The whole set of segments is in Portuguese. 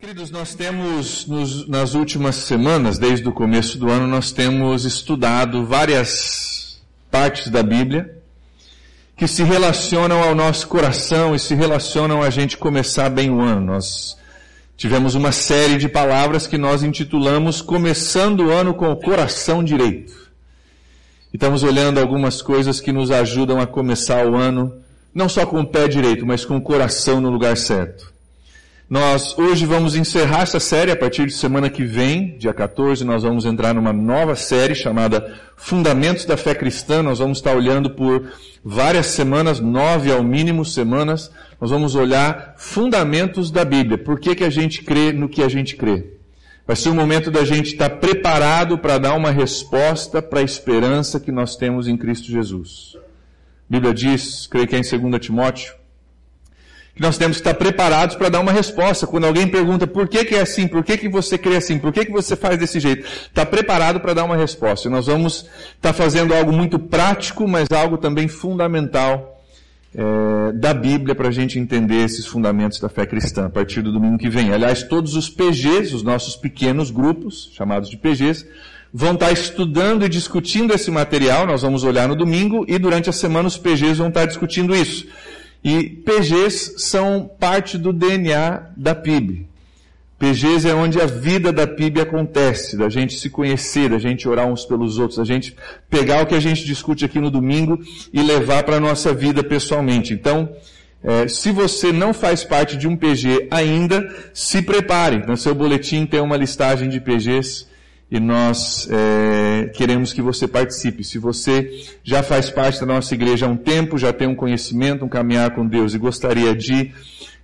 Queridos, nós temos nos, nas últimas semanas, desde o começo do ano, nós temos estudado várias partes da Bíblia que se relacionam ao nosso coração e se relacionam a gente começar bem o ano. Nós tivemos uma série de palavras que nós intitulamos Começando o Ano com o Coração Direito. E estamos olhando algumas coisas que nos ajudam a começar o ano não só com o pé direito, mas com o coração no lugar certo. Nós hoje vamos encerrar essa série a partir de semana que vem, dia 14, nós vamos entrar numa nova série chamada Fundamentos da Fé Cristã. Nós vamos estar olhando por várias semanas, nove ao mínimo semanas, nós vamos olhar fundamentos da Bíblia. Por que, que a gente crê no que a gente crê? Vai ser o momento da gente estar preparado para dar uma resposta para a esperança que nós temos em Cristo Jesus. A Bíblia diz, creio que é em 2 Timóteo, que nós temos que estar preparados para dar uma resposta. Quando alguém pergunta por que, que é assim, por que, que você crê assim, por que, que você faz desse jeito, está preparado para dar uma resposta. E nós vamos estar fazendo algo muito prático, mas algo também fundamental é, da Bíblia para a gente entender esses fundamentos da fé cristã a partir do domingo que vem. Aliás, todos os PGs, os nossos pequenos grupos, chamados de PGs, vão estar estudando e discutindo esse material, nós vamos olhar no domingo, e durante a semana os PGs vão estar discutindo isso. E PGs são parte do DNA da PIB. PGs é onde a vida da PIB acontece, da gente se conhecer, da gente orar uns pelos outros, da gente pegar o que a gente discute aqui no domingo e levar para a nossa vida pessoalmente. Então, é, se você não faz parte de um PG ainda, se prepare. No seu boletim tem uma listagem de PGs e nós é, queremos que você participe. Se você já faz parte da nossa igreja há um tempo, já tem um conhecimento, um caminhar com Deus e gostaria de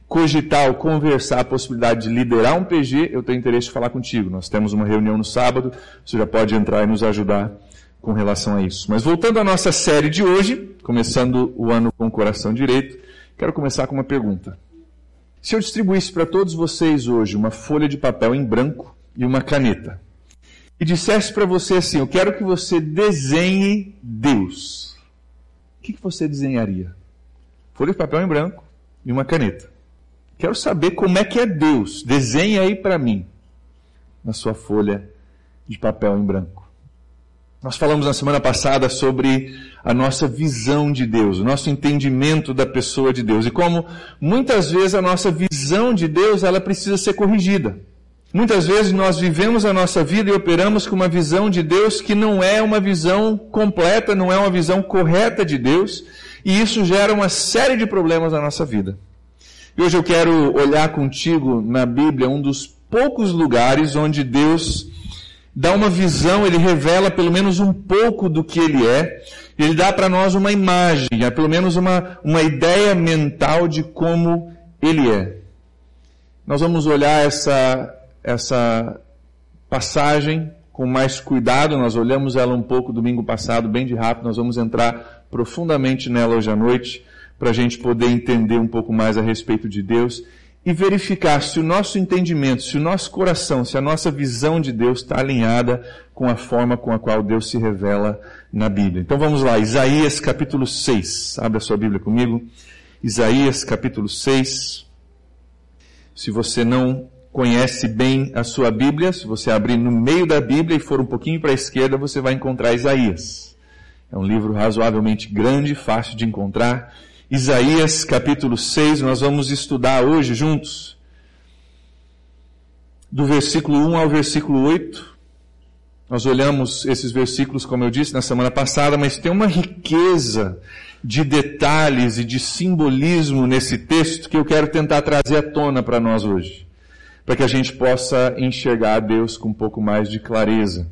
cogitar ou conversar a possibilidade de liderar um PG, eu tenho interesse em falar contigo. Nós temos uma reunião no sábado, você já pode entrar e nos ajudar com relação a isso. Mas voltando à nossa série de hoje, começando o ano com o coração direito, quero começar com uma pergunta. Se eu distribuísse para todos vocês hoje uma folha de papel em branco e uma caneta, e dissesse para você assim: Eu quero que você desenhe Deus, o que, que você desenharia? Folha de papel em branco e uma caneta. Quero saber como é que é Deus. Desenhe aí para mim, na sua folha de papel em branco. Nós falamos na semana passada sobre a nossa visão de Deus, o nosso entendimento da pessoa de Deus e como muitas vezes a nossa visão de Deus ela precisa ser corrigida. Muitas vezes nós vivemos a nossa vida e operamos com uma visão de Deus que não é uma visão completa, não é uma visão correta de Deus, e isso gera uma série de problemas na nossa vida. E hoje eu quero olhar contigo na Bíblia um dos poucos lugares onde Deus dá uma visão, ele revela pelo menos um pouco do que ele é, ele dá para nós uma imagem, é pelo menos uma, uma ideia mental de como ele é. Nós vamos olhar essa essa passagem com mais cuidado. Nós olhamos ela um pouco domingo passado, bem de rápido. Nós vamos entrar profundamente nela hoje à noite para a gente poder entender um pouco mais a respeito de Deus e verificar se o nosso entendimento, se o nosso coração, se a nossa visão de Deus está alinhada com a forma com a qual Deus se revela na Bíblia. Então vamos lá, Isaías capítulo 6. Abre a sua Bíblia comigo. Isaías capítulo 6. Se você não conhece bem a sua Bíblia, se você abrir no meio da Bíblia e for um pouquinho para a esquerda, você vai encontrar Isaías. É um livro razoavelmente grande, fácil de encontrar. Isaías capítulo 6, nós vamos estudar hoje juntos. Do versículo 1 ao versículo 8. Nós olhamos esses versículos, como eu disse, na semana passada, mas tem uma riqueza de detalhes e de simbolismo nesse texto que eu quero tentar trazer à tona para nós hoje para que a gente possa enxergar a Deus com um pouco mais de clareza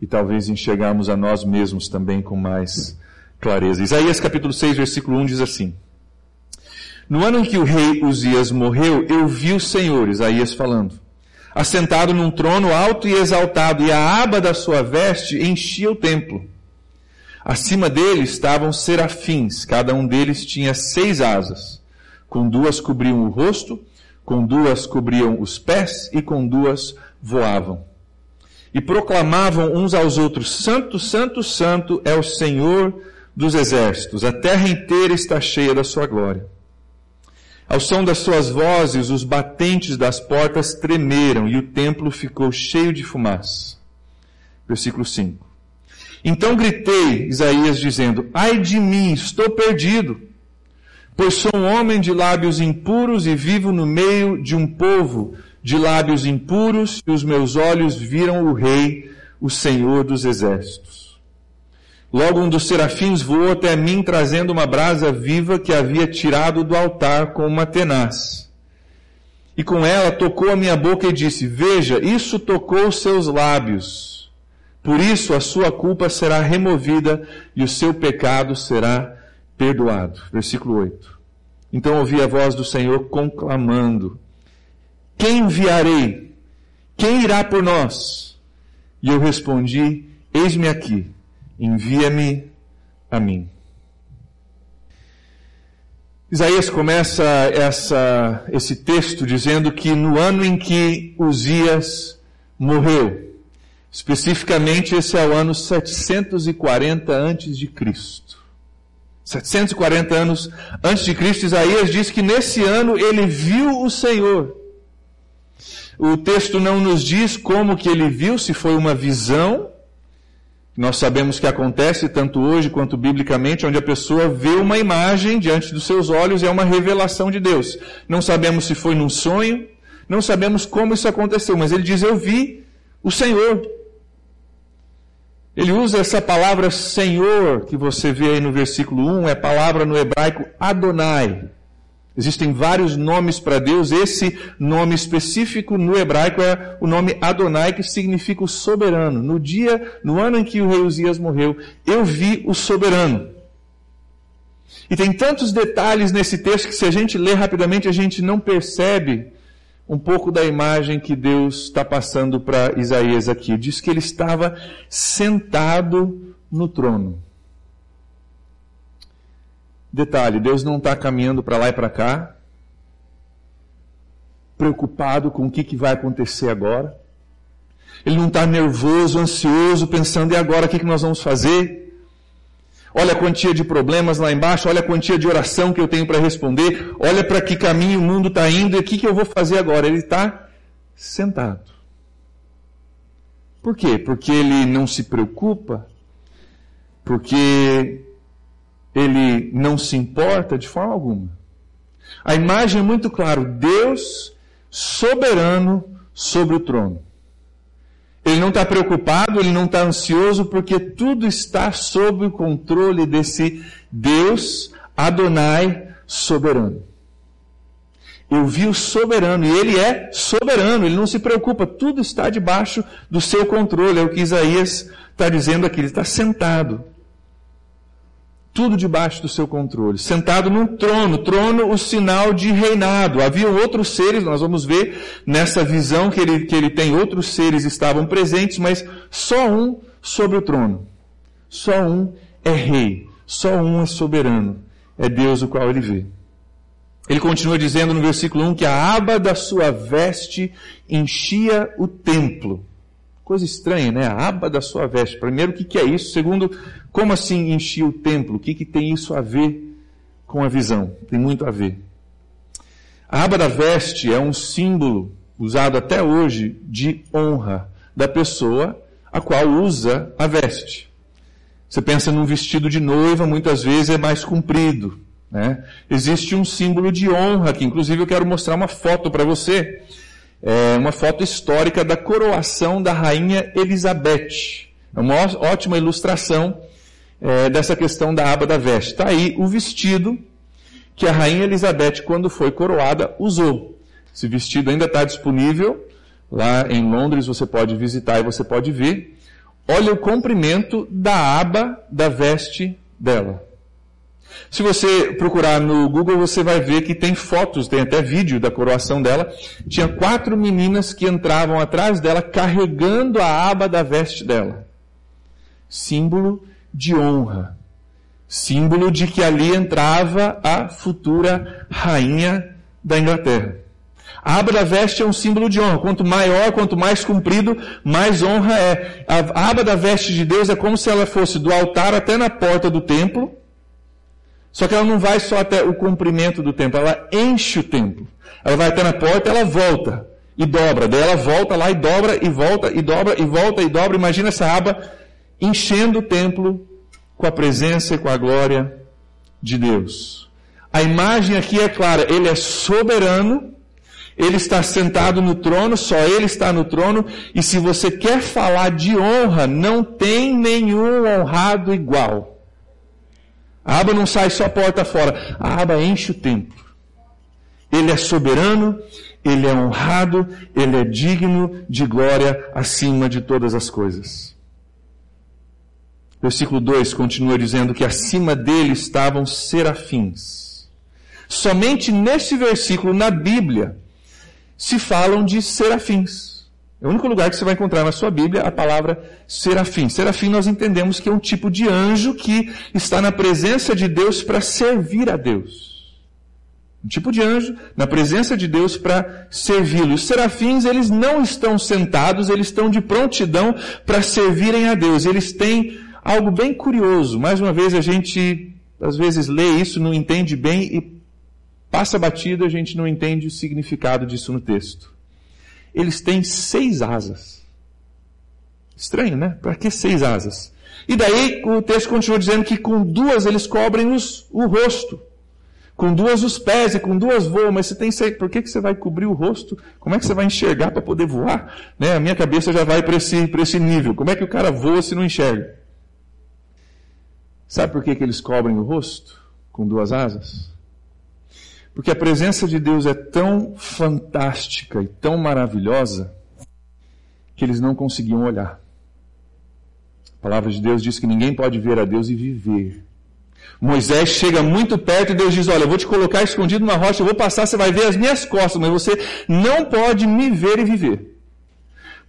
e talvez enxergarmos a nós mesmos também com mais clareza. Isaías capítulo 6, versículo 1 diz assim: No ano em que o rei Uzias morreu, eu vi o Senhor, Isaías falando, assentado num trono alto e exaltado, e a aba da sua veste enchia o templo. Acima dele estavam serafins, cada um deles tinha seis asas, com duas cobriam o rosto, com duas cobriam os pés e com duas voavam. E proclamavam uns aos outros: Santo, Santo, Santo é o Senhor dos exércitos, a terra inteira está cheia da sua glória. Ao som das suas vozes, os batentes das portas tremeram e o templo ficou cheio de fumaça. Versículo 5. Então gritei, Isaías, dizendo: Ai de mim, estou perdido, pois sou um homem de lábios impuros e vivo no meio de um povo de lábios impuros, e os meus olhos viram o Rei, o Senhor dos Exércitos. Logo um dos serafins voou até mim trazendo uma brasa viva que havia tirado do altar com uma tenaz. E com ela tocou a minha boca e disse, veja, isso tocou os seus lábios. Por isso a sua culpa será removida e o seu pecado será perdoado. Versículo 8. Então ouvi a voz do Senhor conclamando, quem enviarei? Quem irá por nós? E eu respondi, eis-me aqui, envia-me a mim. Isaías começa essa, esse texto dizendo que no ano em que Uzias morreu, especificamente esse é o ano 740 antes de Cristo. 740 anos antes de Cristo, Isaías diz que nesse ano ele viu o Senhor. O texto não nos diz como que ele viu, se foi uma visão. Nós sabemos que acontece tanto hoje quanto biblicamente, onde a pessoa vê uma imagem diante dos seus olhos e é uma revelação de Deus. Não sabemos se foi num sonho, não sabemos como isso aconteceu, mas ele diz: Eu vi o Senhor. Ele usa essa palavra Senhor, que você vê aí no versículo 1, é palavra no hebraico Adonai. Existem vários nomes para Deus. Esse nome específico no hebraico é o nome Adonai, que significa o soberano. No dia, no ano em que o rei Uzias morreu, eu vi o soberano. E tem tantos detalhes nesse texto que se a gente lê rapidamente, a gente não percebe um pouco da imagem que Deus está passando para Isaías aqui. Diz que ele estava sentado no trono. Detalhe: Deus não está caminhando para lá e para cá, preocupado com o que, que vai acontecer agora. Ele não está nervoso, ansioso, pensando, e agora o que, que nós vamos fazer? Olha a quantia de problemas lá embaixo, olha a quantia de oração que eu tenho para responder, olha para que caminho o mundo está indo e o que, que eu vou fazer agora. Ele está sentado. Por quê? Porque ele não se preocupa, porque ele não se importa de forma alguma. A imagem é muito clara: Deus soberano sobre o trono. Ele não está preocupado, ele não está ansioso, porque tudo está sob o controle desse Deus Adonai soberano. Eu vi o soberano, e ele é soberano, ele não se preocupa, tudo está debaixo do seu controle, é o que Isaías está dizendo aqui, ele está sentado tudo debaixo do seu controle, sentado num trono, trono o sinal de reinado. Havia outros seres, nós vamos ver nessa visão que ele, que ele tem, outros seres estavam presentes, mas só um sobre o trono. Só um é rei, só um é soberano. É Deus o qual ele vê. Ele continua dizendo no versículo 1 que a aba da sua veste enchia o templo. Coisa estranha, né? A aba da sua veste. Primeiro, o que, que é isso? Segundo, como assim enchia o templo? O que, que tem isso a ver com a visão? Tem muito a ver. A aba da veste é um símbolo usado até hoje de honra da pessoa a qual usa a veste. Você pensa num vestido de noiva, muitas vezes é mais comprido. Né? Existe um símbolo de honra aqui. Inclusive, eu quero mostrar uma foto para você é uma foto histórica da coroação da rainha Elizabeth. É uma ótima ilustração é, dessa questão da aba da veste. Está aí o vestido que a rainha Elizabeth, quando foi coroada, usou. Esse vestido ainda está disponível lá em Londres, você pode visitar e você pode ver. Olha o comprimento da aba da veste dela. Se você procurar no Google, você vai ver que tem fotos, tem até vídeo da coroação dela. Tinha quatro meninas que entravam atrás dela carregando a aba da veste dela. Símbolo de honra. Símbolo de que ali entrava a futura rainha da Inglaterra. A aba da veste é um símbolo de honra. Quanto maior, quanto mais comprido, mais honra é. A aba da veste de Deus é como se ela fosse do altar até na porta do templo Só que ela não vai só até o comprimento do templo, ela enche o templo. Ela vai até na porta, ela volta e dobra. Daí ela volta lá e dobra e volta e dobra e volta e dobra. Imagina essa aba enchendo o templo com a presença e com a glória de Deus. A imagem aqui é clara, ele é soberano, ele está sentado no trono, só ele está no trono, e se você quer falar de honra, não tem nenhum honrado igual. A aba não sai só porta fora, a aba enche o templo. Ele é soberano, ele é honrado, ele é digno de glória acima de todas as coisas. Versículo 2 continua dizendo que acima dele estavam serafins. Somente neste versículo na Bíblia se falam de serafins. É o único lugar que você vai encontrar na sua Bíblia a palavra serafim. Serafim nós entendemos que é um tipo de anjo que está na presença de Deus para servir a Deus. Um tipo de anjo na presença de Deus para servi-lo. Os serafins, eles não estão sentados, eles estão de prontidão para servirem a Deus. Eles têm algo bem curioso. Mais uma vez a gente às vezes lê isso, não entende bem e passa batido, a gente não entende o significado disso no texto eles têm seis asas. Estranho, né? Para que seis asas? E daí o texto continua dizendo que com duas eles cobrem os, o rosto. Com duas os pés e com duas voam, mas você tem seis. Por que, que você vai cobrir o rosto? Como é que você vai enxergar para poder voar? Né? A minha cabeça já vai para esse, esse nível. Como é que o cara voa se não enxerga? Sabe por que, que eles cobrem o rosto com duas asas? Porque a presença de Deus é tão fantástica e tão maravilhosa que eles não conseguiam olhar. A palavra de Deus diz que ninguém pode ver a Deus e viver. Moisés chega muito perto e Deus diz: Olha, eu vou te colocar escondido numa rocha, eu vou passar, você vai ver as minhas costas, mas você não pode me ver e viver.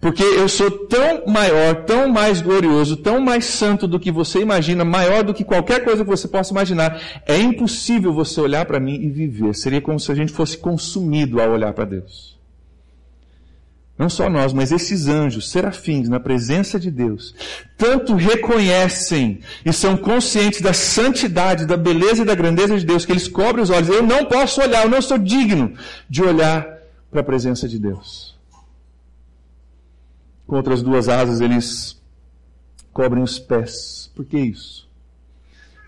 Porque eu sou tão maior, tão mais glorioso, tão mais santo do que você imagina, maior do que qualquer coisa que você possa imaginar. É impossível você olhar para mim e viver. Seria como se a gente fosse consumido ao olhar para Deus. Não só nós, mas esses anjos, serafins, na presença de Deus, tanto reconhecem e são conscientes da santidade, da beleza e da grandeza de Deus, que eles cobrem os olhos. Eu não posso olhar, eu não sou digno de olhar para a presença de Deus com outras duas asas eles cobrem os pés. Por que isso?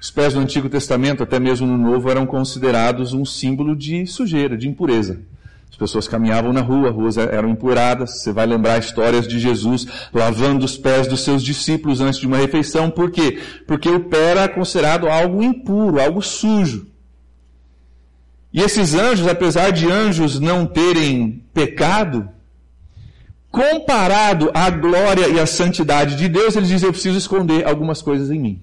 Os pés do Antigo Testamento, até mesmo no Novo, eram considerados um símbolo de sujeira, de impureza. As pessoas caminhavam na rua, ruas eram empuradas. Você vai lembrar histórias de Jesus lavando os pés dos seus discípulos antes de uma refeição. Por quê? Porque o pé era considerado algo impuro, algo sujo. E esses anjos, apesar de anjos não terem pecado, comparado à glória e à santidade de Deus, eles dizem: Eu preciso esconder algumas coisas em mim.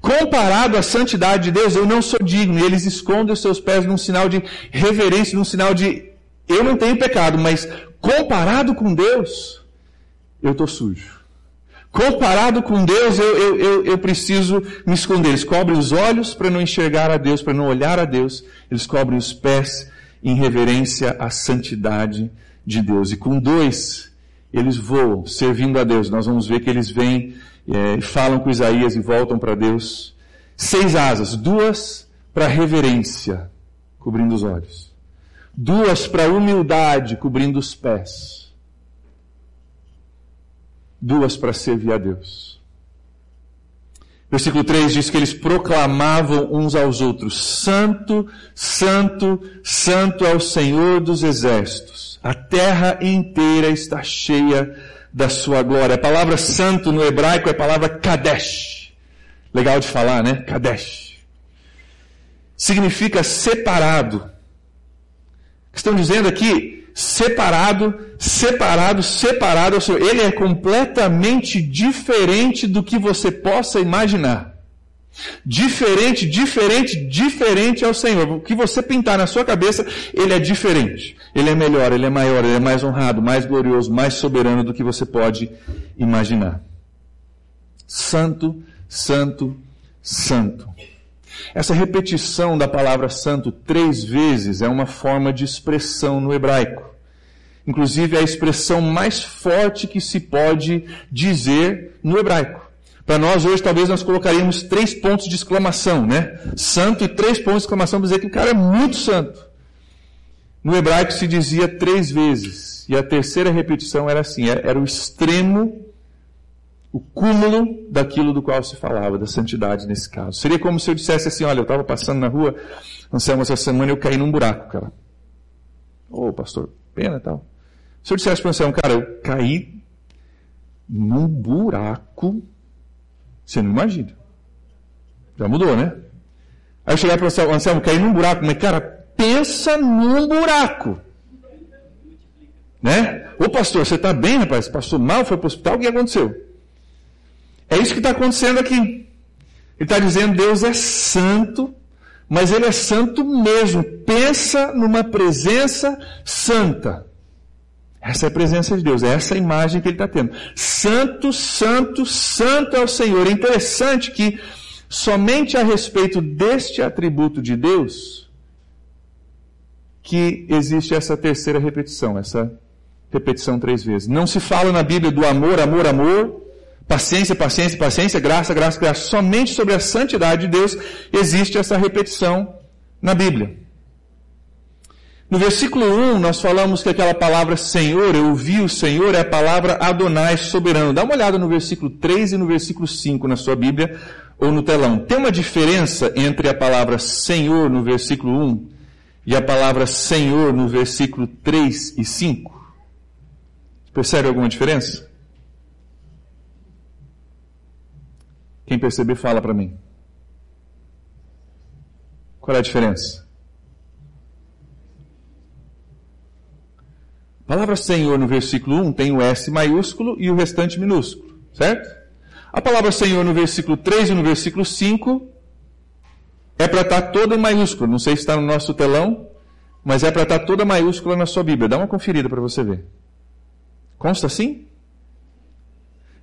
Comparado à santidade de Deus, eu não sou digno. E eles escondem os seus pés num sinal de reverência, num sinal de eu não tenho pecado, mas comparado com Deus, eu estou sujo. Comparado com Deus, eu, eu, eu, eu, preciso me esconder. Eles cobrem os olhos para não enxergar a Deus, para não olhar a Deus. Eles cobrem os pés em reverência à santidade de Deus. E com dois, eles voam, servindo a Deus. Nós vamos ver que eles vêm é, falam com Isaías e voltam para Deus. Seis asas, duas para reverência, cobrindo os olhos. Duas para humildade, cobrindo os pés. Duas para servir a Deus. Versículo 3 diz que eles proclamavam uns aos outros: Santo, Santo, Santo é o Senhor dos exércitos. A terra inteira está cheia da sua glória. A palavra santo no hebraico é a palavra Kadesh. Legal de falar, né? Kadesh. Significa separado. Estão dizendo aqui separado, separado, separado. Ele é completamente diferente do que você possa imaginar. Diferente, diferente, diferente ao Senhor. O que você pintar na sua cabeça, ele é diferente. Ele é melhor, ele é maior, ele é mais honrado, mais glorioso, mais soberano do que você pode imaginar. Santo, santo, santo. Essa repetição da palavra santo três vezes é uma forma de expressão no hebraico. Inclusive é a expressão mais forte que se pode dizer no hebraico. Para nós hoje, talvez nós colocaríamos três pontos de exclamação, né? Santo e três pontos de exclamação para dizer que o cara é muito santo. No hebraico se dizia três vezes. E a terceira repetição era assim, era o extremo, o cúmulo daquilo do qual se falava, da santidade nesse caso. Seria como se eu dissesse assim, olha, eu estava passando na rua, Anselmo, essa semana eu caí num buraco, cara. Ô, oh, pastor, pena tal. Se eu dissesse para o Anselmo, cara, eu caí num buraco você não imagina. Já mudou, né? Aí eu chegar para o Anselmo, cair num buraco, mas cara, pensa num buraco. Né? Ô pastor, você está bem, rapaz? Passou mal, foi para o hospital, o que aconteceu? É isso que está acontecendo aqui. Ele está dizendo, Deus é santo, mas Ele é santo mesmo. Pensa numa presença santa. Essa é a presença de Deus, é essa a imagem que ele está tendo. Santo, santo, santo é o Senhor. É interessante que somente a respeito deste atributo de Deus que existe essa terceira repetição, essa repetição três vezes. Não se fala na Bíblia do amor, amor, amor, paciência, paciência, paciência, graça, graça, graça. Somente sobre a santidade de Deus existe essa repetição na Bíblia. No versículo 1, nós falamos que aquela palavra Senhor, eu ouvi o Senhor, é a palavra Adonai, soberano. Dá uma olhada no versículo 3 e no versículo 5 na sua Bíblia ou no telão. Tem uma diferença entre a palavra Senhor no versículo 1 e a palavra Senhor no versículo 3 e 5? Percebe alguma diferença? Quem perceber, fala para mim. Qual é a diferença? A palavra Senhor no versículo 1 tem o S maiúsculo e o restante minúsculo, certo? A palavra Senhor no versículo 3 e no versículo 5 é para estar toda em maiúsculo. Não sei se está no nosso telão, mas é para estar toda maiúscula na sua Bíblia. Dá uma conferida para você ver. Consta assim?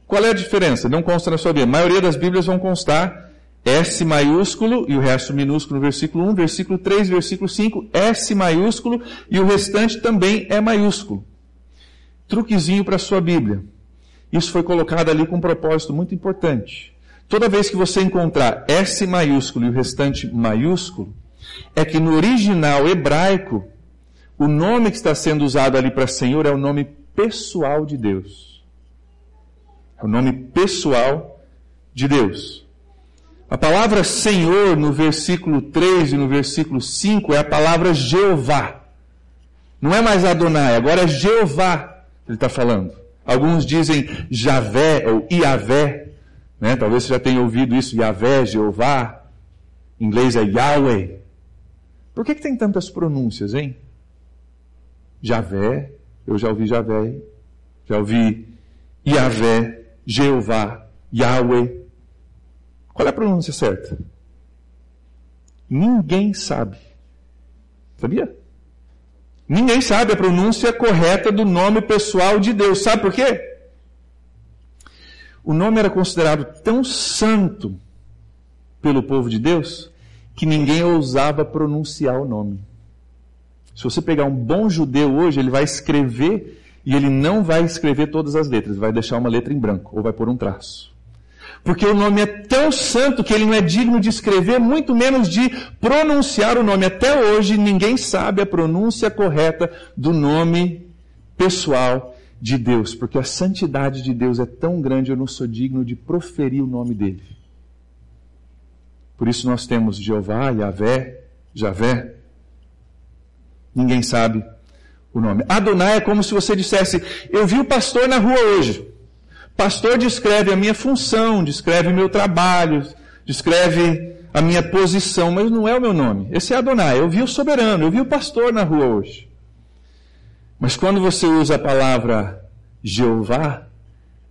Qual é a diferença? Não consta na sua Bíblia. A maioria das Bíblias vão constar S maiúsculo e o resto minúsculo no versículo 1, versículo 3, versículo 5, S maiúsculo e o restante também é maiúsculo. Truquezinho para a sua Bíblia. Isso foi colocado ali com um propósito muito importante. Toda vez que você encontrar S maiúsculo e o restante maiúsculo, é que no original hebraico, o nome que está sendo usado ali para Senhor é o nome pessoal de Deus. É o nome pessoal de Deus. A palavra Senhor no versículo 3 e no versículo 5 é a palavra Jeová. Não é mais Adonai, agora é Jeová ele está falando. Alguns dizem Javé ou Iavé. Né? Talvez você já tenha ouvido isso, Iavé, Jeová. Em inglês é Yahweh. Por que, que tem tantas pronúncias, hein? Javé, eu já ouvi Javé, já ouvi Iavé, Jeová, Yahweh. Qual é a pronúncia certa? Ninguém sabe. Sabia? Ninguém sabe a pronúncia correta do nome pessoal de Deus. Sabe por quê? O nome era considerado tão santo pelo povo de Deus que ninguém ousava pronunciar o nome. Se você pegar um bom judeu hoje, ele vai escrever e ele não vai escrever todas as letras, vai deixar uma letra em branco ou vai pôr um traço. Porque o nome é tão santo que ele não é digno de escrever, muito menos de pronunciar o nome. Até hoje ninguém sabe a pronúncia correta do nome pessoal de Deus, porque a santidade de Deus é tão grande, eu não sou digno de proferir o nome dele. Por isso nós temos Jeová, Yahvé, Javé. Ninguém sabe o nome. Adonai é como se você dissesse: Eu vi o pastor na rua hoje. Pastor descreve a minha função, descreve o meu trabalho, descreve a minha posição, mas não é o meu nome. Esse é Adonai. Eu vi o soberano, eu vi o pastor na rua hoje. Mas quando você usa a palavra Jeová,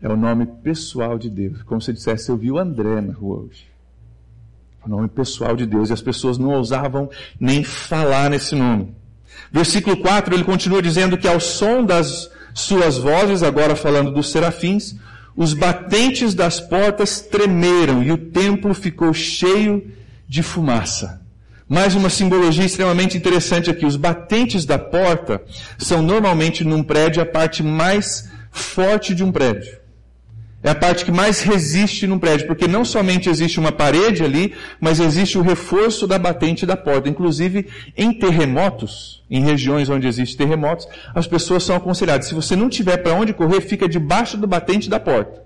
é o nome pessoal de Deus. Como se dissesse, eu vi o André na rua hoje. O nome pessoal de Deus. E as pessoas não ousavam nem falar nesse nome. Versículo 4, ele continua dizendo que ao som das suas vozes, agora falando dos serafins, os batentes das portas tremeram e o templo ficou cheio de fumaça. Mais uma simbologia extremamente interessante aqui. Os batentes da porta são normalmente num prédio a parte mais forte de um prédio. É a parte que mais resiste num prédio, porque não somente existe uma parede ali, mas existe o reforço da batente da porta. Inclusive, em terremotos, em regiões onde existem terremotos, as pessoas são aconselhadas, se você não tiver para onde correr, fica debaixo do batente da porta.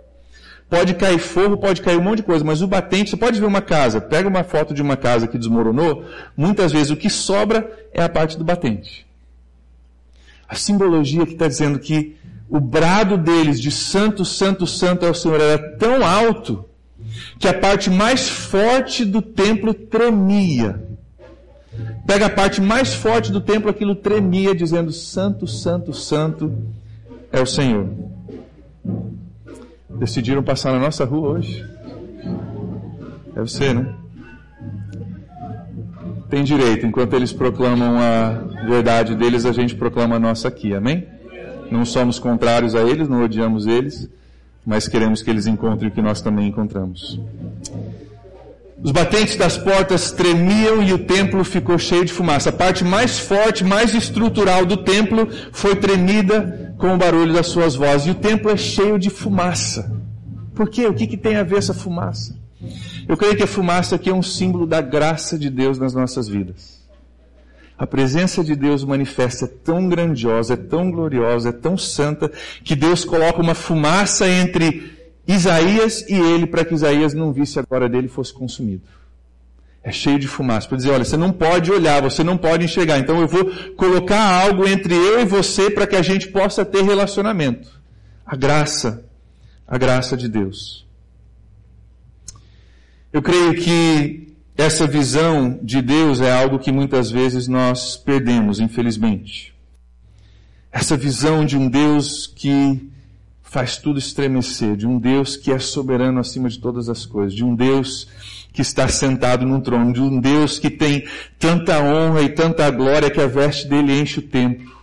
Pode cair fogo, pode cair um monte de coisa, mas o batente, você pode ver uma casa, pega uma foto de uma casa que desmoronou, muitas vezes o que sobra é a parte do batente. A simbologia que está dizendo que o brado deles de santo, santo, santo é o Senhor era tão alto que a parte mais forte do templo tremia. Pega a parte mais forte do templo, aquilo tremia, dizendo: Santo, Santo, Santo é o Senhor. Decidiram passar na nossa rua hoje? Deve ser, né? Tem direito, enquanto eles proclamam a verdade deles, a gente proclama a nossa aqui, amém? Não somos contrários a eles, não odiamos eles, mas queremos que eles encontrem o que nós também encontramos. Os batentes das portas tremiam e o templo ficou cheio de fumaça. A parte mais forte, mais estrutural do templo foi tremida com o barulho das suas vozes. E o templo é cheio de fumaça. Por quê? O que, que tem a ver essa fumaça? Eu creio que a fumaça aqui é um símbolo da graça de Deus nas nossas vidas. A presença de Deus manifesta é tão grandiosa, é tão gloriosa, é tão santa, que Deus coloca uma fumaça entre Isaías e ele para que Isaías não visse a glória dele e fosse consumido. É cheio de fumaça. Para dizer, olha, você não pode olhar, você não pode enxergar. Então eu vou colocar algo entre eu e você para que a gente possa ter relacionamento. A graça, a graça de Deus. Eu creio que essa visão de Deus é algo que muitas vezes nós perdemos, infelizmente. Essa visão de um Deus que faz tudo estremecer, de um Deus que é soberano acima de todas as coisas, de um Deus que está sentado num trono, de um Deus que tem tanta honra e tanta glória que a veste dele enche o templo.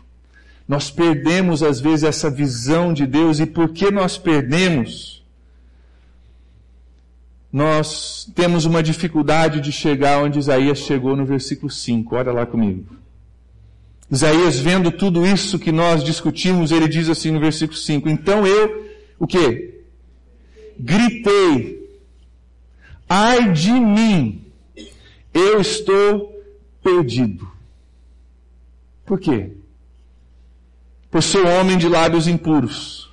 Nós perdemos às vezes essa visão de Deus e por que nós perdemos? Nós temos uma dificuldade de chegar onde Isaías chegou no versículo 5. Olha lá comigo. Isaías, vendo tudo isso que nós discutimos, ele diz assim no versículo 5: Então eu, o que? Gritei, ai de mim, eu estou perdido. Por quê? Por ser homem de lábios impuros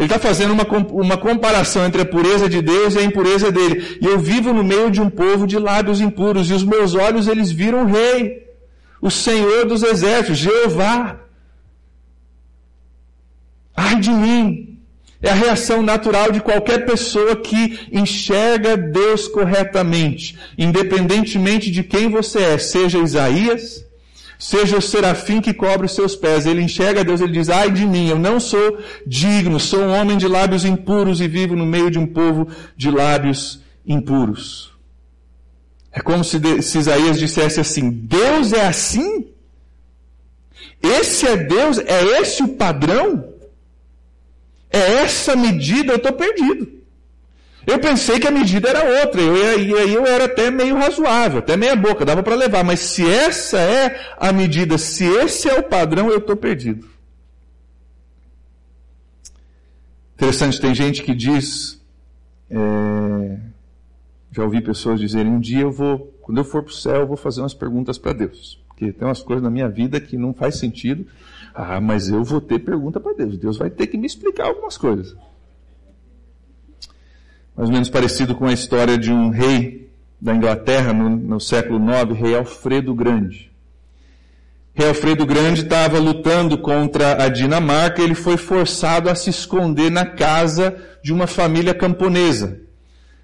ele está fazendo uma, uma comparação entre a pureza de Deus e a impureza dele. E eu vivo no meio de um povo de lábios impuros, e os meus olhos eles viram o rei, o Senhor dos exércitos, Jeová. Ai de mim! É a reação natural de qualquer pessoa que enxerga Deus corretamente, independentemente de quem você é, seja Isaías, Seja o serafim que cobre os seus pés. Ele enxerga Deus, ele diz, ai de mim, eu não sou digno, sou um homem de lábios impuros e vivo no meio de um povo de lábios impuros. É como se, se Isaías dissesse assim, Deus é assim? Esse é Deus? É esse o padrão? É essa medida? Eu estou perdido. Eu pensei que a medida era outra, eu, e aí eu era até meio razoável, até meia boca, dava para levar. Mas se essa é a medida, se esse é o padrão, eu estou perdido. Interessante, tem gente que diz, é, já ouvi pessoas dizerem, um dia eu vou, quando eu for para o céu, eu vou fazer umas perguntas para Deus. Porque tem umas coisas na minha vida que não faz sentido. Ah, mas eu vou ter pergunta para Deus. Deus vai ter que me explicar algumas coisas mais ou menos parecido com a história de um rei da Inglaterra no, no século IX, rei Alfredo Grande. Rei Alfredo Grande estava lutando contra a Dinamarca ele foi forçado a se esconder na casa de uma família camponesa.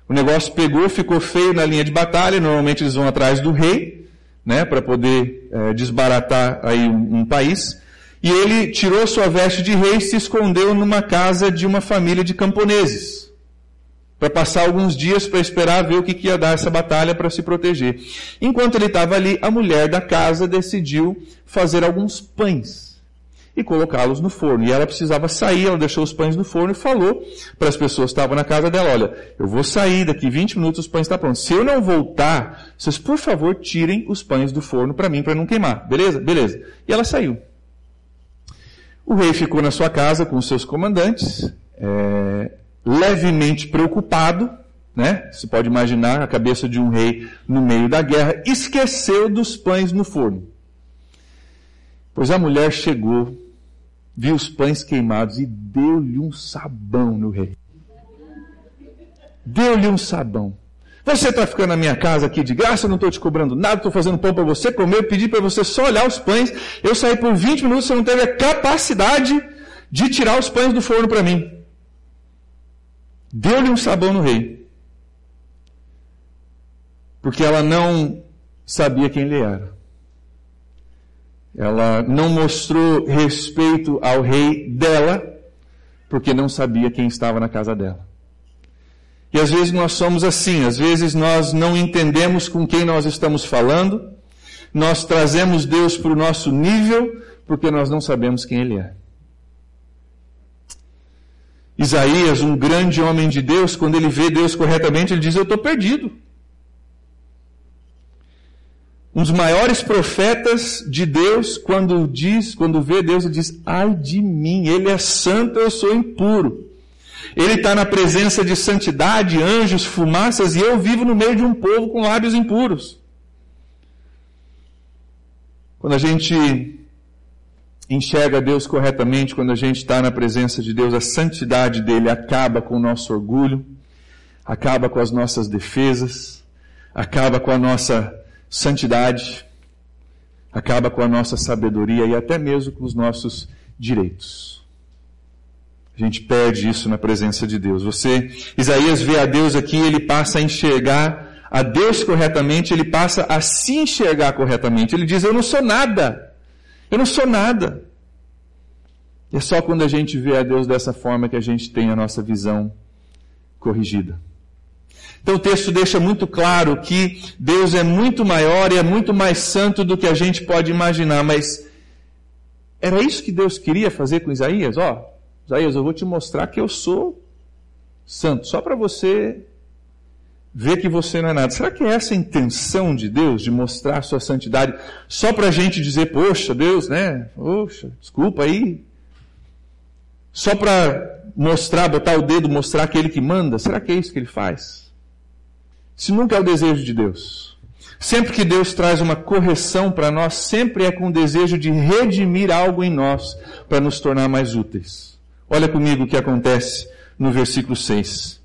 O negócio pegou, ficou feio na linha de batalha, normalmente eles vão atrás do rei, né, para poder é, desbaratar aí um, um país. E ele tirou sua veste de rei e se escondeu numa casa de uma família de camponeses para passar alguns dias para esperar ver o que, que ia dar essa batalha para se proteger. Enquanto ele estava ali, a mulher da casa decidiu fazer alguns pães e colocá-los no forno. E ela precisava sair, ela deixou os pães no forno e falou para as pessoas que estavam na casa dela, olha, eu vou sair, daqui 20 minutos os pães estão prontos. Se eu não voltar, vocês por favor tirem os pães do forno para mim, para não queimar. Beleza? Beleza. E ela saiu. O rei ficou na sua casa com os seus comandantes, é, levemente preocupado, né? Você pode imaginar a cabeça de um rei no meio da guerra, esqueceu dos pães no forno. Pois a mulher chegou, viu os pães queimados e deu-lhe um sabão no rei. Deu-lhe um sabão. Você está ficando na minha casa aqui de graça, não estou te cobrando nada, estou fazendo pão para você comer, pedi para você só olhar os pães. Eu saí por 20 minutos, você não teve a capacidade de tirar os pães do forno para mim. Deu-lhe um sabão no rei. Porque ela não sabia quem ele era. Ela não mostrou respeito ao rei dela, porque não sabia quem estava na casa dela. E às vezes nós somos assim, às vezes nós não entendemos com quem nós estamos falando, nós trazemos Deus para o nosso nível, porque nós não sabemos quem Ele é. Isaías, um grande homem de Deus, quando ele vê Deus corretamente, ele diz: Eu estou perdido. Um dos maiores profetas de Deus, quando diz, quando vê Deus, ele diz: Ai de mim, ele é santo, eu sou impuro. Ele está na presença de santidade, anjos, fumaças, e eu vivo no meio de um povo com lábios impuros. Quando a gente enxerga Deus corretamente, quando a gente está na presença de Deus, a santidade dele acaba com o nosso orgulho, acaba com as nossas defesas, acaba com a nossa santidade, acaba com a nossa sabedoria e até mesmo com os nossos direitos. A gente perde isso na presença de Deus. Você, Isaías vê a Deus aqui, ele passa a enxergar a Deus corretamente, ele passa a se enxergar corretamente. Ele diz: Eu não sou nada. Eu não sou nada. É só quando a gente vê a Deus dessa forma que a gente tem a nossa visão corrigida. Então o texto deixa muito claro que Deus é muito maior e é muito mais santo do que a gente pode imaginar, mas era isso que Deus queria fazer com Isaías? Ó, Isaías, eu vou te mostrar que eu sou santo, só para você ver que você não é nada. Será que é essa a intenção de Deus, de mostrar sua santidade, só para a gente dizer, poxa, Deus, né? Poxa, desculpa aí. Só para mostrar, botar o dedo, mostrar aquele que manda? Será que é isso que ele faz? Se nunca é o desejo de Deus. Sempre que Deus traz uma correção para nós, sempre é com o desejo de redimir algo em nós para nos tornar mais úteis. Olha comigo o que acontece no versículo 6.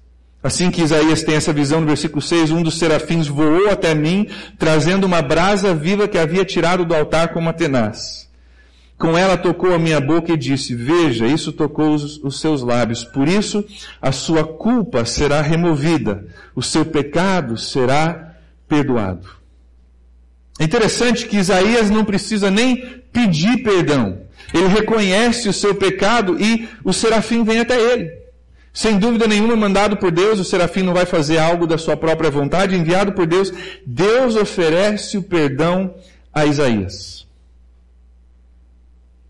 Assim que Isaías tem essa visão no versículo 6, um dos serafins voou até mim, trazendo uma brasa viva que havia tirado do altar com uma tenaz. Com ela tocou a minha boca e disse, veja, isso tocou os, os seus lábios, por isso a sua culpa será removida, o seu pecado será perdoado. É interessante que Isaías não precisa nem pedir perdão. Ele reconhece o seu pecado e o serafim vem até ele. Sem dúvida nenhuma, mandado por Deus, o serafim não vai fazer algo da sua própria vontade, enviado por Deus, Deus oferece o perdão a Isaías.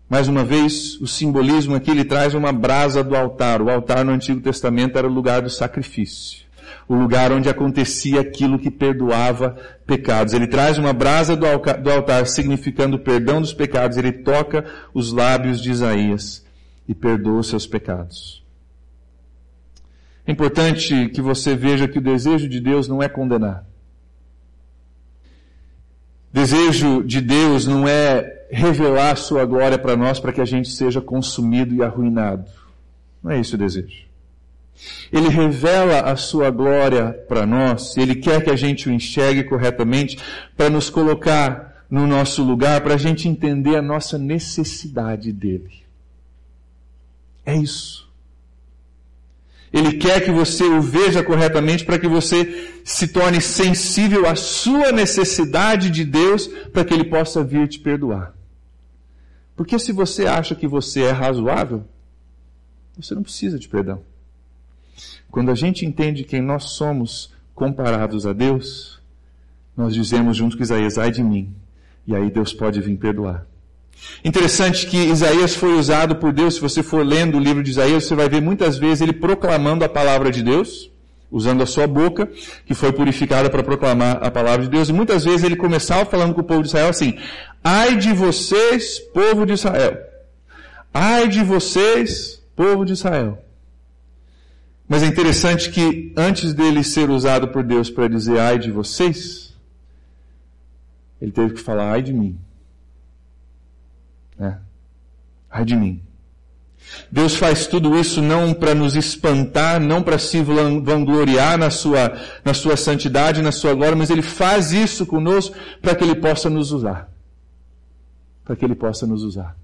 Mais uma vez, o simbolismo aqui ele traz uma brasa do altar. O altar no Antigo Testamento era o lugar do sacrifício o lugar onde acontecia aquilo que perdoava pecados. Ele traz uma brasa do altar significando o perdão dos pecados. Ele toca os lábios de Isaías e perdoa os seus pecados. É importante que você veja que o desejo de Deus não é condenar. Desejo de Deus não é revelar sua glória para nós para que a gente seja consumido e arruinado. Não é isso o desejo. Ele revela a sua glória para nós, ele quer que a gente o enxergue corretamente para nos colocar no nosso lugar, para a gente entender a nossa necessidade dele. É isso. Ele quer que você o veja corretamente para que você se torne sensível à sua necessidade de Deus para que ele possa vir te perdoar. Porque se você acha que você é razoável, você não precisa de perdão. Quando a gente entende quem nós somos comparados a Deus, nós dizemos junto com Isaías, ai de mim. E aí Deus pode vir perdoar. Interessante que Isaías foi usado por Deus, se você for lendo o livro de Isaías, você vai ver muitas vezes ele proclamando a palavra de Deus, usando a sua boca, que foi purificada para proclamar a palavra de Deus, e muitas vezes ele começava falando com o povo de Israel assim, ai de vocês, povo de Israel. Ai de vocês, povo de Israel. Mas é interessante que antes dele ser usado por Deus para dizer ai de vocês, ele teve que falar ai de mim. É. Ai de mim. Deus faz tudo isso não para nos espantar, não para se vangloriar na sua, na sua santidade, na sua glória, mas Ele faz isso conosco para que Ele possa nos usar. Para que Ele possa nos usar.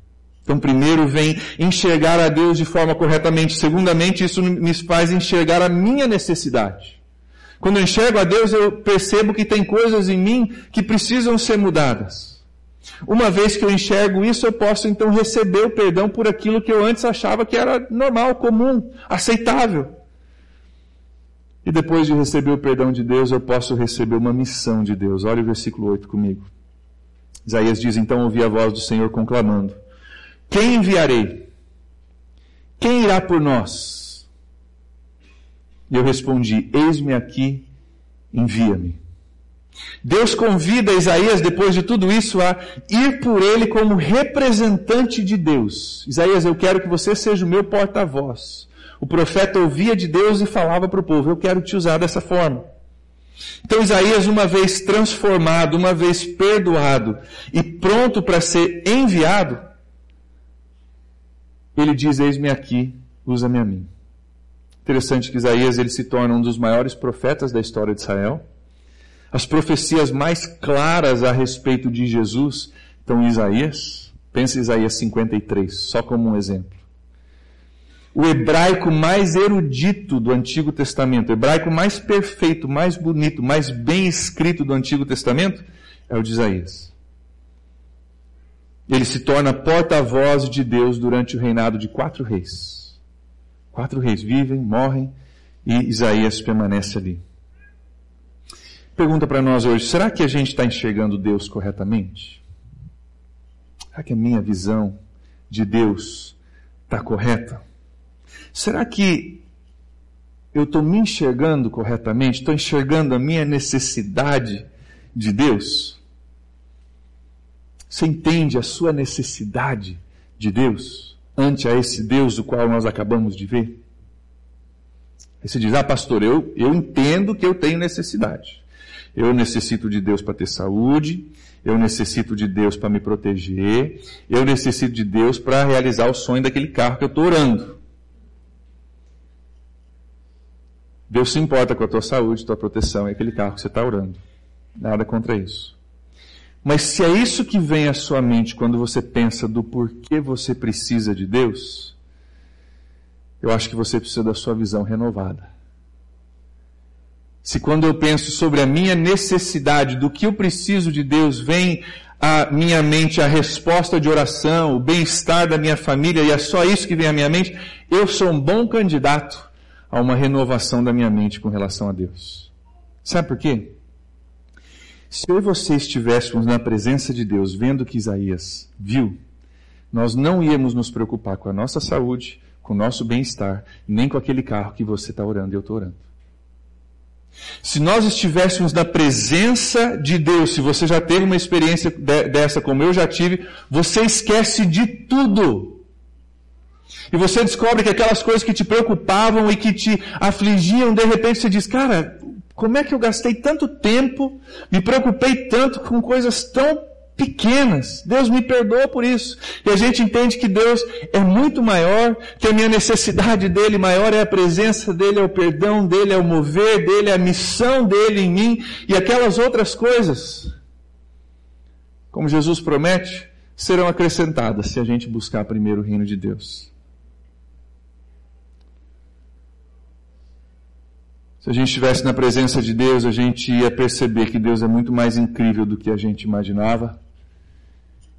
Então, primeiro vem enxergar a Deus de forma corretamente. Segundamente, isso me faz enxergar a minha necessidade. Quando eu enxergo a Deus, eu percebo que tem coisas em mim que precisam ser mudadas. Uma vez que eu enxergo isso, eu posso então receber o perdão por aquilo que eu antes achava que era normal, comum, aceitável. E depois de receber o perdão de Deus, eu posso receber uma missão de Deus. Olha o versículo 8 comigo. Isaías diz: Então ouvi a voz do Senhor conclamando quem enviarei? Quem irá por nós? E eu respondi: Eis-me aqui, envia-me. Deus convida Isaías, depois de tudo isso, a ir por ele como representante de Deus. Isaías, eu quero que você seja o meu porta-voz. O profeta ouvia de Deus e falava para o povo: Eu quero te usar dessa forma. Então Isaías, uma vez transformado, uma vez perdoado e pronto para ser enviado, ele diz: Eis-me aqui, usa-me a mim. Interessante que Isaías ele se torna um dos maiores profetas da história de Israel. As profecias mais claras a respeito de Jesus estão em Isaías. Pensa em Isaías 53, só como um exemplo. O hebraico mais erudito do Antigo Testamento, o hebraico mais perfeito, mais bonito, mais bem escrito do Antigo Testamento, é o de Isaías. Ele se torna porta-voz de Deus durante o reinado de quatro reis. Quatro reis vivem, morrem e Isaías permanece ali. Pergunta para nós hoje: será que a gente está enxergando Deus corretamente? Será que a minha visão de Deus está correta? Será que eu estou me enxergando corretamente? Estou enxergando a minha necessidade de Deus? Você entende a sua necessidade de Deus ante a esse Deus do qual nós acabamos de ver? Aí você diz, ah pastor, eu, eu entendo que eu tenho necessidade. Eu necessito de Deus para ter saúde, eu necessito de Deus para me proteger, eu necessito de Deus para realizar o sonho daquele carro que eu estou orando. Deus se importa com a tua saúde, tua proteção e aquele carro que você está orando. Nada contra isso. Mas se é isso que vem à sua mente quando você pensa do porquê você precisa de Deus, eu acho que você precisa da sua visão renovada. Se quando eu penso sobre a minha necessidade, do que eu preciso de Deus, vem à minha mente a resposta de oração, o bem-estar da minha família, e é só isso que vem à minha mente, eu sou um bom candidato a uma renovação da minha mente com relação a Deus. Sabe por quê? Se eu e você estivéssemos na presença de Deus, vendo o que Isaías viu, nós não íamos nos preocupar com a nossa saúde, com o nosso bem-estar, nem com aquele carro que você está orando e eu estou orando. Se nós estivéssemos na presença de Deus, se você já teve uma experiência dessa como eu já tive, você esquece de tudo. E você descobre que aquelas coisas que te preocupavam e que te afligiam, de repente você diz, cara, como é que eu gastei tanto tempo, me preocupei tanto com coisas tão pequenas? Deus me perdoa por isso. E a gente entende que Deus é muito maior, que a minha necessidade dele maior é a presença dele, é o perdão dele, é o mover dele, é a missão dele em mim e aquelas outras coisas. Como Jesus promete, serão acrescentadas se a gente buscar primeiro o reino de Deus. Se a gente estivesse na presença de Deus, a gente ia perceber que Deus é muito mais incrível do que a gente imaginava,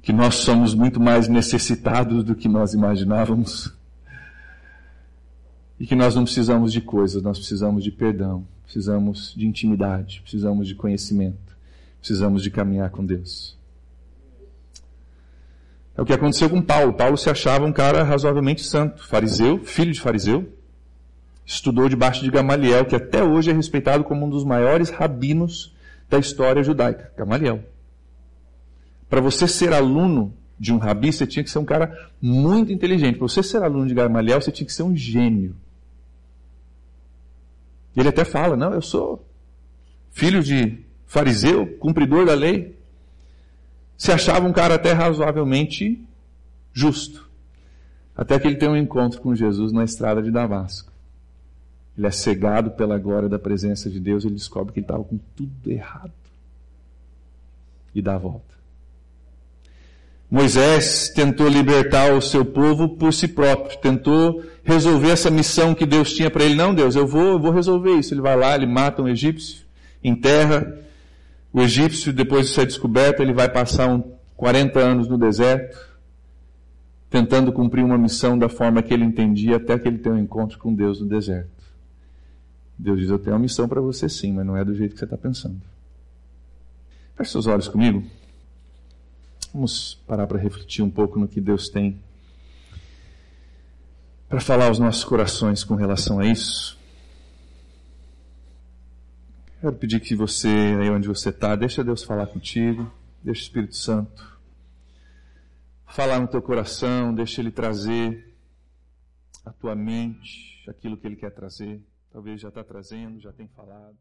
que nós somos muito mais necessitados do que nós imaginávamos, e que nós não precisamos de coisas, nós precisamos de perdão, precisamos de intimidade, precisamos de conhecimento, precisamos de caminhar com Deus. É o que aconteceu com Paulo. Paulo se achava um cara razoavelmente santo, fariseu, filho de fariseu, estudou debaixo de Gamaliel, que até hoje é respeitado como um dos maiores rabinos da história judaica. Gamaliel. Para você ser aluno de um rabi, você tinha que ser um cara muito inteligente. Para você ser aluno de Gamaliel, você tinha que ser um gênio. Ele até fala: Não, eu sou filho de fariseu, cumpridor da lei. Se achava um cara até razoavelmente justo. Até que ele tem um encontro com Jesus na estrada de Damasco. Ele é cegado pela glória da presença de Deus, ele descobre que ele estava com tudo errado. E dá a volta. Moisés tentou libertar o seu povo por si próprio, tentou resolver essa missão que Deus tinha para ele. Não, Deus, eu vou, eu vou resolver isso. Ele vai lá, ele mata um egípcio, enterra o egípcio, depois de ser descoberto, ele vai passar um 40 anos no deserto, tentando cumprir uma missão da forma que ele entendia, até que ele tenha um encontro com Deus no deserto. Deus diz: Eu tenho uma missão para você sim, mas não é do jeito que você está pensando. Feche seus olhos comigo. Vamos parar para refletir um pouco no que Deus tem para falar aos nossos corações com relação a isso. Quero pedir que você, aí onde você está, deixa Deus falar contigo, deixa o Espírito Santo falar no teu coração, deixa Ele trazer a tua mente aquilo que Ele quer trazer. Talvez já está trazendo, já tem falado.